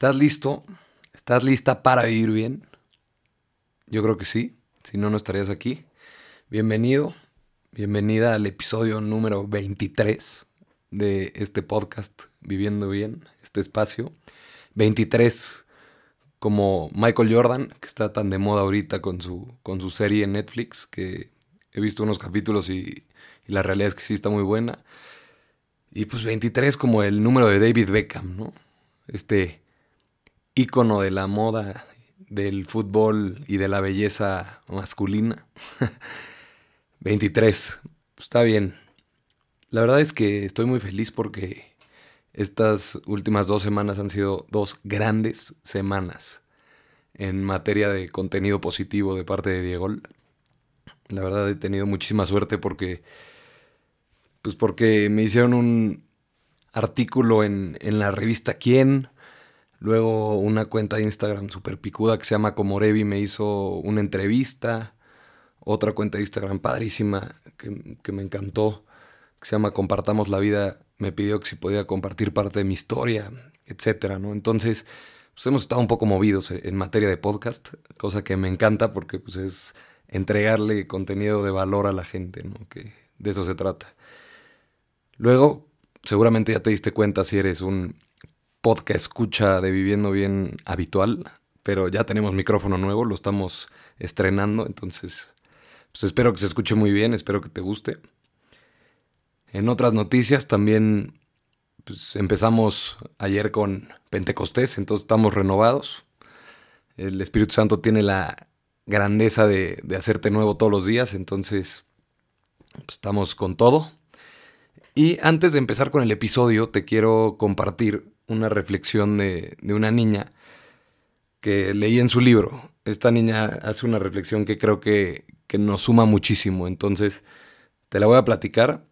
¿Estás listo? ¿Estás lista para vivir bien? Yo creo que sí, si no, no estarías aquí. Bienvenido, bienvenida al episodio número 23 de este podcast Viviendo Bien, este espacio. 23 como Michael Jordan, que está tan de moda ahorita con su, con su serie en Netflix, que he visto unos capítulos y, y la realidad es que sí está muy buena. Y pues 23 como el número de David Beckham, ¿no? Este ícono de la moda, del fútbol y de la belleza masculina. 23. Está bien. La verdad es que estoy muy feliz porque estas últimas dos semanas han sido dos grandes semanas en materia de contenido positivo de parte de Diego. La verdad he tenido muchísima suerte porque pues porque me hicieron un artículo en, en la revista Quién, luego una cuenta de Instagram super picuda que se llama Comorevi me hizo una entrevista, otra cuenta de Instagram padrísima que, que me encantó, que se llama Compartamos la Vida, me pidió que si podía compartir parte de mi historia, etcétera, ¿no? Entonces, pues hemos estado un poco movidos en materia de podcast, cosa que me encanta porque pues es entregarle contenido de valor a la gente, ¿no? Que de eso se trata. Luego, seguramente ya te diste cuenta si eres un podcast escucha de Viviendo Bien habitual, pero ya tenemos micrófono nuevo, lo estamos estrenando, entonces pues espero que se escuche muy bien, espero que te guste. En otras noticias también pues, empezamos ayer con Pentecostés, entonces estamos renovados. El Espíritu Santo tiene la grandeza de, hacerte nuevo todos los días, entonces pues, estamos con todo. Y antes de empezar con el episodio, te quiero compartir una reflexión de, una niña que leí en su libro. Esta niña hace una reflexión que creo que, que nos suma muchísimo. Entonces, te la voy a platicar.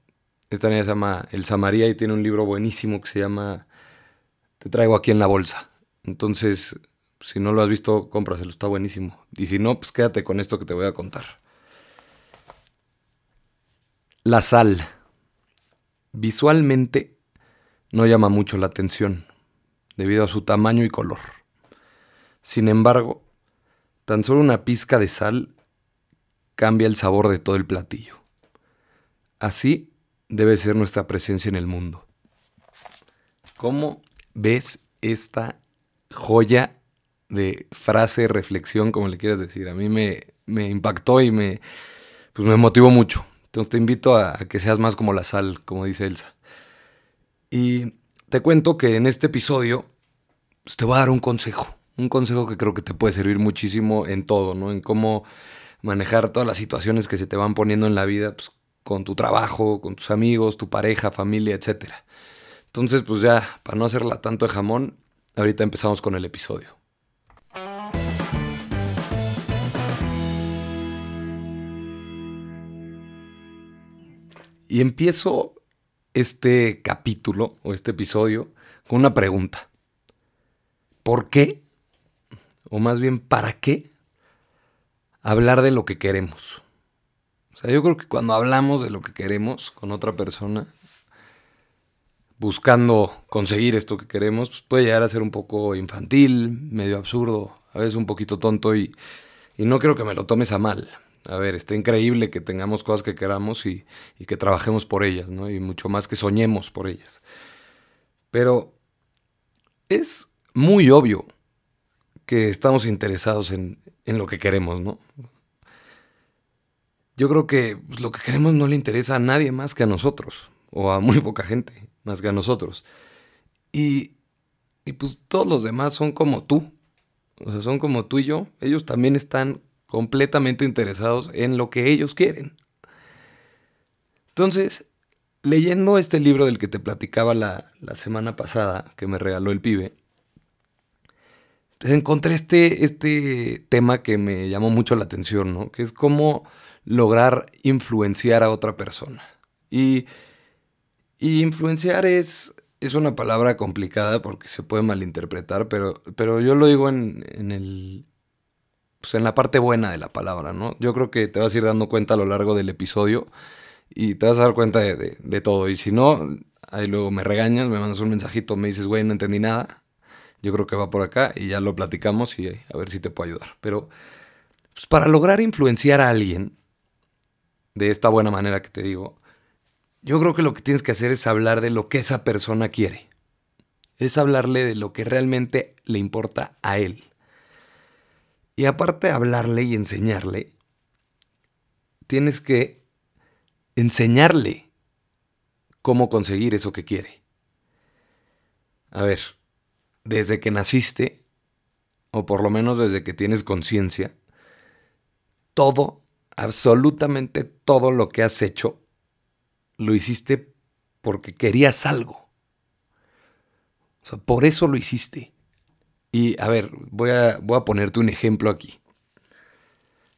Esta niña se llama Elsa María y tiene un libro buenísimo que se llama Te traigo aquí en la bolsa. Entonces, si no lo has visto, cómpraselo, está buenísimo. Y si no, pues quédate con esto que te voy a contar. La sal. Visualmente no llama mucho la atención, debido a su tamaño y color. Sin embargo, tan solo una pizca de sal cambia el sabor de todo el platillo. Así debe ser nuestra presencia en el mundo. ¿Cómo ves esta joya de frase, reflexión, como le quieras decir? A mí me, me impactó y me, pues me motivó mucho. Entonces te invito a, que seas más como la sal, como dice Elsa. Y te cuento que en este episodio pues, te voy a dar un consejo. Un consejo que creo que te puede servir muchísimo en todo, ¿no? En cómo manejar todas las situaciones que se te van poniendo en la vida, pues, con tu trabajo, con tus amigos, tu pareja, familia, etc. Entonces, pues ya, para no hacerla tanto de jamón, ahorita empezamos con el episodio. Y empiezo este capítulo o este episodio con una pregunta. ¿Por qué? O más bien, ¿para qué hablar de lo que queremos? O sea, yo creo que cuando hablamos de lo que queremos con otra persona, buscando conseguir esto que queremos, pues puede llegar a ser un poco infantil, medio absurdo, a veces un poquito tonto y, y no creo que me lo tomes a mal a ver, está increíble que tengamos cosas que queramos y, que trabajemos por ellas, ¿no? Y mucho más que soñemos por ellas. Pero es muy obvio que estamos interesados en, lo que queremos, ¿no? Yo creo que pues, lo que queremos no le interesa a nadie más que a nosotros, o a muy poca gente más que a nosotros. Y, y pues todos los demás son como tú, o sea, son como tú y yo, ellos también están completamente interesados en lo que ellos quieren. Entonces, leyendo este libro del que te platicaba la, semana pasada, que me regaló el pibe, pues encontré este, este tema que me llamó mucho la atención, ¿no? Que es cómo lograr influenciar a otra persona. Y, influenciar es, es una palabra complicada porque se puede malinterpretar, pero, pero yo lo digo en, en, el, pues, en la parte buena de la palabra, ¿no? Yo creo que te vas a ir dando cuenta a lo largo del episodio y te vas a dar cuenta de, todo. Y si no, ahí luego me regañas, me mandas un mensajito, me dices, güey, no entendí nada. yo creo que va por acá y ya lo platicamos y a ver si te puedo ayudar. Pero pues, para lograr influenciar a alguien de esta buena manera que te digo, yo creo que lo que tienes que hacer es hablar de lo que esa persona quiere. Es hablarle de lo que realmente le importa a él. Y aparte de hablarle y enseñarle, tienes que enseñarle cómo conseguir eso que quiere. A ver, desde que naciste, o por lo menos desde que tienes conciencia, todo, absolutamente todo lo que has hecho, lo hiciste porque querías algo. O por eso lo hiciste. Y a ver, voy a, voy a ponerte un ejemplo aquí.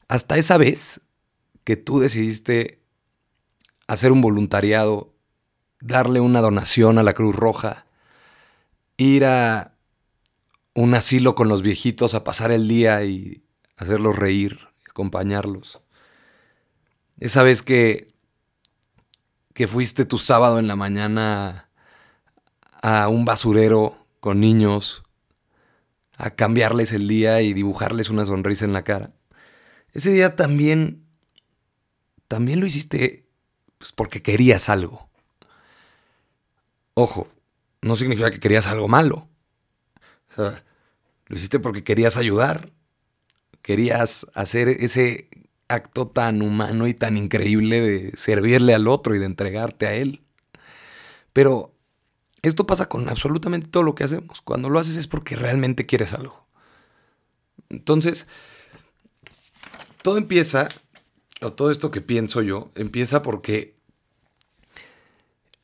Hasta esa vez que tú decidiste hacer un voluntariado, darle una donación a la Cruz Roja, ir a un asilo con los viejitos a pasar el día y hacerlos reír, acompañarlos. Esa vez que, que fuiste tu sábado en la mañana a un basurero con niños, a cambiarles el día y dibujarles una sonrisa en la cara. Ese día también, también lo hiciste pues, porque querías algo. Ojo, no significa que querías algo malo. O sea, lo hiciste porque querías ayudar. Querías hacer ese acto tan humano y tan increíble de servirle al otro y de entregarte a él. Pero esto pasa con absolutamente todo lo que hacemos. Cuando lo haces es porque realmente quieres algo. Entonces, todo empieza, o todo esto que pienso yo, empieza porque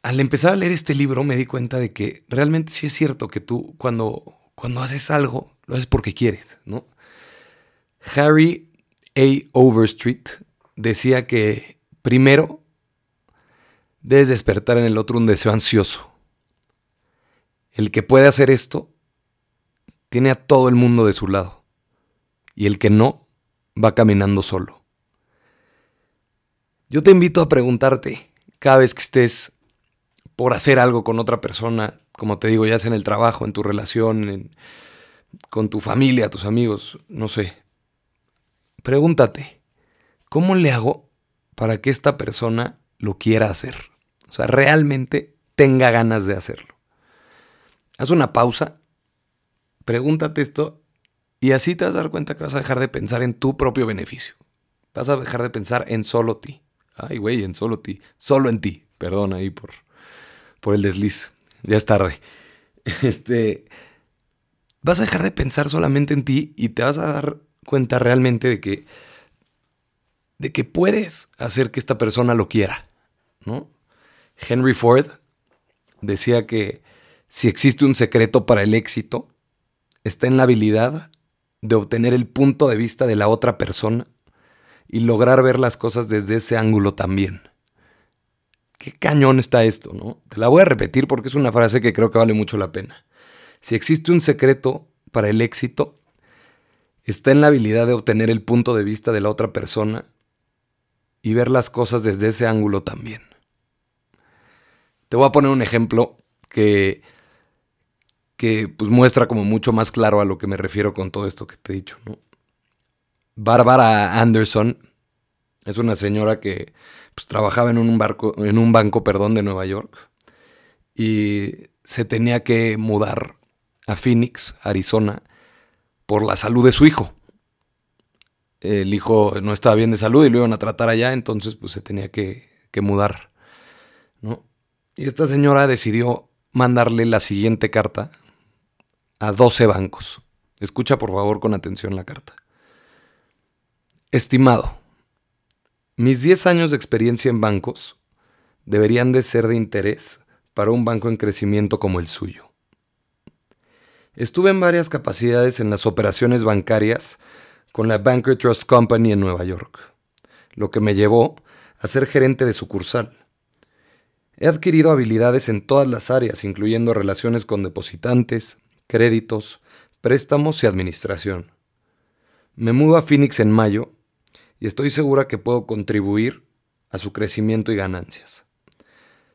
al empezar a leer este libro me di cuenta de que realmente sí es cierto que tú cuando, cuando haces algo, lo haces porque quieres, ¿no? Harry A. Overstreet decía que primero debes despertar en el otro un deseo ansioso. El que puede hacer esto tiene a todo el mundo de su lado. Y el que no va caminando solo. Yo te invito a preguntarte cada vez que estés por hacer algo con otra persona, como te digo, ya sea en el trabajo, en tu relación, con tu familia, tus amigos, no sé. Pregúntate, ¿cómo le hago para que esta persona lo quiera hacer? O sea, realmente tenga ganas de hacerlo. Haz una pausa, pregúntate esto y así te vas a dar cuenta que vas a dejar de pensar en tu propio beneficio. Vas a dejar de pensar en solo ti. Ay, güey, en solo ti. Solo en ti. Perdón ahí por por el desliz. Ya es tarde. Este, vas a dejar de pensar solamente en ti y te vas a dar cuenta realmente de que de que puedes hacer que esta persona lo quiera, ¿no? Henry Ford decía que si existe un secreto para el éxito, está en la habilidad de obtener el punto de vista de la otra persona y lograr ver las cosas desde ese ángulo también qué cañón está esto, ¿no? Te la voy a repetir porque es una frase que creo que vale mucho la pena. Si existe un secreto para el éxito, está en la habilidad de obtener el punto de vista de la otra persona y ver las cosas desde ese ángulo también. Te voy a poner un ejemplo que, que pues, muestra como mucho más claro a lo que me refiero con todo esto que te he dicho, ¿no? Bárbara Anderson es una señora que pues, trabajaba en un, barco, en un banco perdón, de Nueva York y se tenía que mudar a Phoenix, Arizona, por la salud de su hijo. El hijo no estaba bien de salud y lo iban a tratar allá, entonces pues se tenía que, que mudar. ¿no? Y esta señora decidió mandarle la siguiente carta a 12 bancos. Escucha por favor con atención la carta. Estimado, mis 10 años de experiencia en bancos deberían de ser de interés para un banco en crecimiento como el suyo. Estuve en varias capacidades en las operaciones bancarias con la Banker Trust Company en Nueva York, lo que me llevó a ser gerente de sucursal. He adquirido habilidades en todas las áreas, incluyendo relaciones con depositantes, créditos, préstamos y administración. Me mudo a Phoenix en mayo y estoy segura que puedo contribuir a su crecimiento y ganancias.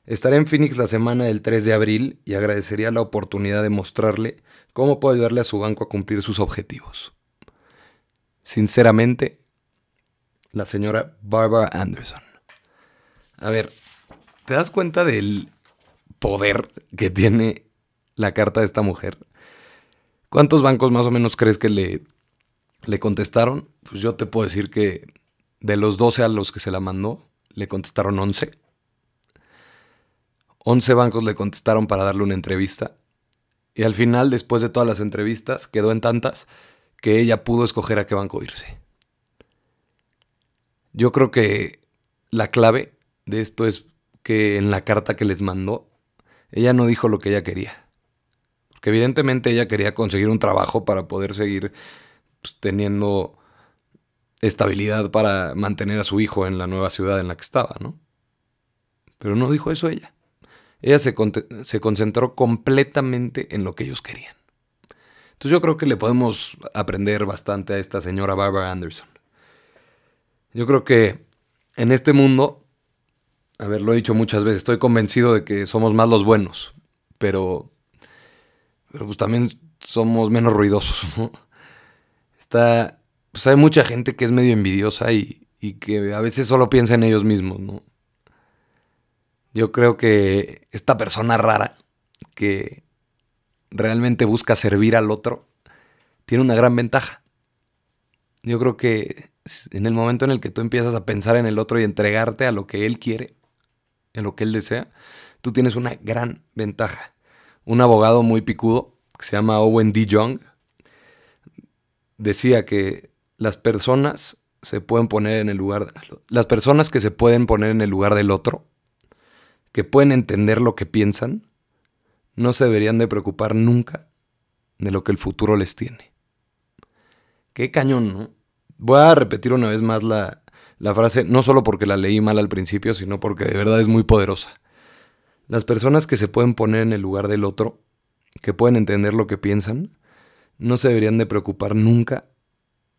Estaré en Phoenix la semana del 3 de abril y agradecería la oportunidad de mostrarle cómo puedo ayudarle a su banco a cumplir sus objetivos. Sinceramente, la señora Barbara Anderson. A ver, ¿te das cuenta del poder que tiene la carta de esta mujer? ¿Cuántos bancos más o menos crees que le, le contestaron? Pues yo te puedo decir que de los 12 a los que se la mandó, le contestaron 11. 11 bancos le contestaron para darle una entrevista. Y al final, después de todas las entrevistas, quedó en tantas que ella pudo escoger a qué banco irse. Yo creo que la clave de esto es que en la carta que les mandó, ella no dijo lo que ella quería. Porque evidentemente ella quería conseguir un trabajo para poder seguir pues, teniendo estabilidad para mantener a su hijo en la nueva ciudad en la que estaba, ¿no? Pero no dijo eso ella. Ella se, se concentró completamente en lo que ellos querían. Entonces yo creo que le podemos aprender bastante a esta señora Barbara Anderson. Yo creo que en este mundo, a ver, lo he dicho muchas veces, estoy convencido de que somos más los buenos, pero, pero pues también somos menos ruidosos, ¿no? Está, pues hay mucha gente que es medio envidiosa y, y que a veces solo piensa en ellos mismos, ¿no? Yo creo que esta persona rara que realmente busca servir al otro tiene una gran ventaja. Yo creo que en el momento en el que tú empiezas a pensar en el otro y entregarte a lo que él quiere, en lo que él desea, tú tienes una gran ventaja. Un abogado muy picudo que se llama Owen D. Young decía que las personas se pueden poner en el lugar las personas que se pueden poner en el lugar del otro, que pueden entender lo que piensan, no se deberían de preocupar nunca de lo que el futuro les tiene. Qué cañón, ¿no? Voy a repetir una vez más la, frase, no solo porque la leí mal al principio, sino porque de verdad es muy poderosa. Las personas que se pueden poner en el lugar del otro, que pueden entender lo que piensan, no se deberían de preocupar nunca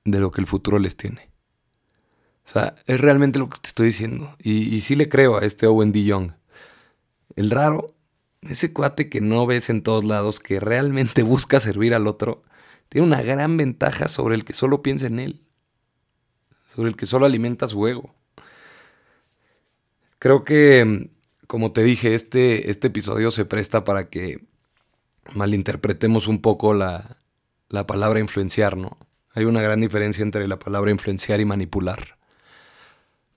de lo que el futuro les tiene. O sea, es realmente lo que te estoy diciendo. Y, sí le creo a este Owen D. Young. El raro, ese cuate que no ves en todos lados, que realmente busca servir al otro, tiene una gran ventaja sobre el que solo piensa en él sobre el que solo alimenta su ego. Creo que, como te dije, este, este episodio se presta para que malinterpretemos un poco la, la palabra influenciar, ¿no? Hay una gran diferencia entre la palabra influenciar y manipular.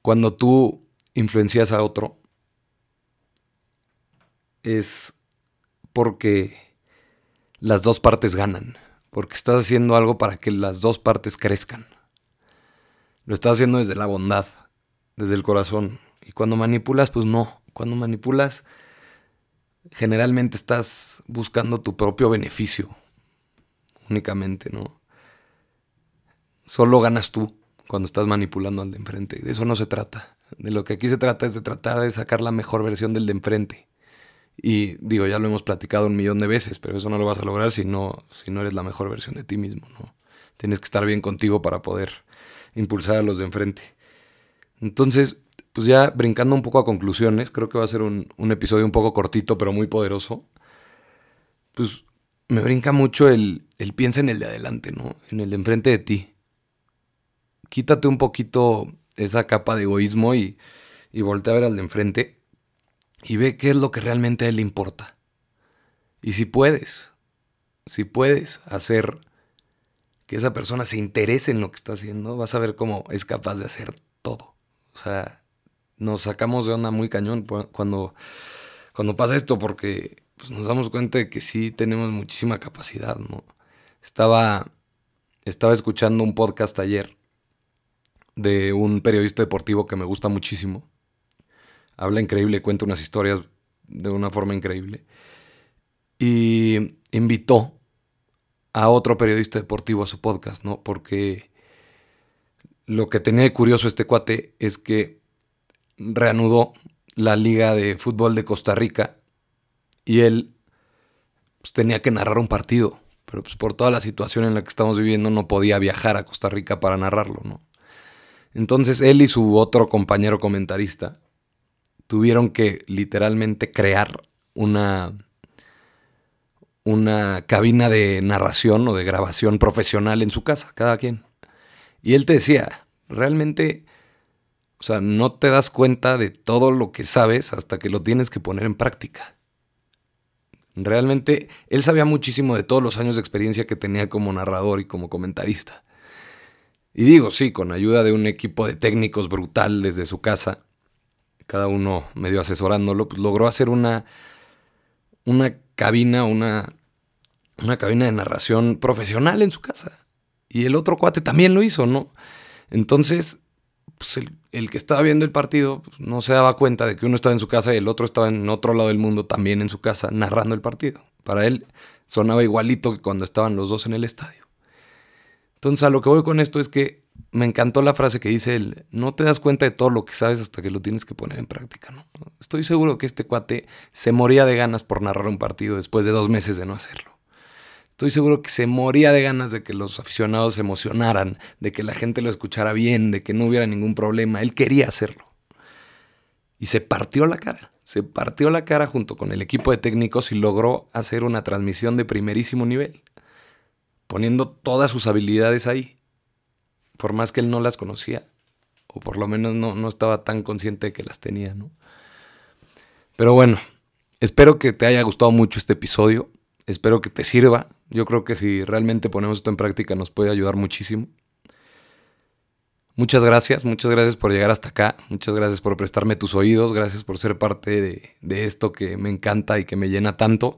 Cuando tú influencias a otro, es porque las dos partes ganan, porque estás haciendo algo para que las dos partes crezcan. Lo estás haciendo desde la bondad, desde el corazón. Y cuando manipulas, pues no. Cuando manipulas, generalmente estás buscando tu propio beneficio. Únicamente, ¿no? Solo ganas tú cuando estás manipulando al de enfrente. De eso no se trata. De lo que aquí se trata es de tratar de sacar la mejor versión del de enfrente. Y digo, ya lo hemos platicado un millón de veces, pero eso no lo vas a lograr si no, si no eres la mejor versión de ti mismo, ¿no? Tienes que estar bien contigo para poder impulsar a los de enfrente. Entonces, pues ya brincando un poco a conclusiones, creo que va a ser un, episodio un poco cortito, pero muy poderoso. Pues me brinca mucho el, el piensa en el de adelante, ¿no? En el de enfrente de ti. Quítate un poquito esa capa de egoísmo y, y voltea a ver al de enfrente y ve qué es lo que realmente a él le importa. Y si puedes, si puedes hacer que esa persona se interese en lo que está haciendo, vas a ver cómo es capaz de hacer todo. O sea, nos sacamos de onda muy cañón cuando, cuando pasa esto, porque pues, nos damos cuenta de que sí tenemos muchísima capacidad, ¿no? Estaba, estaba escuchando un podcast ayer de un periodista deportivo que me gusta muchísimo. Habla increíble, cuenta unas historias de una forma increíble. Y invitó a otro periodista deportivo a su podcast, ¿no? Porque lo que tenía de curioso este cuate es que reanudó la Liga de Fútbol de Costa Rica y él pues, tenía que narrar un partido, pero pues, por toda la situación en la que estamos viviendo no podía viajar a Costa Rica para narrarlo, ¿no? Entonces él y su otro compañero comentarista tuvieron que literalmente crear una, una cabina de narración o de grabación profesional en su casa, cada quien. Y él te decía, realmente, o sea, no te das cuenta de todo lo que sabes hasta que lo tienes que poner en práctica. Realmente, él sabía muchísimo de todos los años de experiencia que tenía como narrador y como comentarista. Y digo, sí, con ayuda de un equipo de técnicos brutal desde su casa, cada uno medio asesorándolo, pues logró hacer una, una cabina, una, una cabina de narración profesional en su casa. Y el otro cuate también lo hizo, ¿no? Entonces, pues el, que estaba viendo el partido pues, no se daba cuenta de que uno estaba en su casa y el otro estaba en otro lado del mundo también en su casa narrando el partido. Para él sonaba igualito que cuando estaban los dos en el estadio. Entonces a lo que voy con esto es que me encantó la frase que dice él, no te das cuenta de todo lo que sabes hasta que lo tienes que poner en práctica, ¿no? Estoy seguro que este cuate se moría de ganas por narrar un partido después de dos meses de no hacerlo. Estoy seguro que se moría de ganas de que los aficionados se emocionaran, de que la gente lo escuchara bien, de que no hubiera ningún problema. Él quería hacerlo. Y se partió la cara. Se partió la cara junto con el equipo de técnicos y logró hacer una transmisión de primerísimo nivel poniendo todas sus habilidades ahí, por más que él no las conocía, o por lo menos no, no estaba tan consciente de que las tenía, ¿no? Pero bueno, espero que te haya gustado mucho este episodio, espero que te sirva, yo creo que si realmente ponemos esto en práctica nos puede ayudar muchísimo. Muchas gracias, muchas gracias por llegar hasta acá, muchas gracias por prestarme tus oídos, gracias por ser parte de, esto que me encanta y que me llena tanto.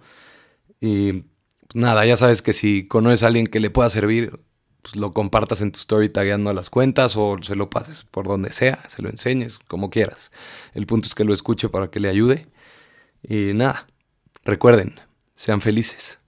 Y pues nada, ya sabes que si conoces a alguien que le pueda servir, pues lo compartas en tu story tagueando a las cuentas o se lo pases por donde sea, se lo enseñes, como quieras. El punto es que lo escuche para que le ayude. Y nada, recuerden, sean felices.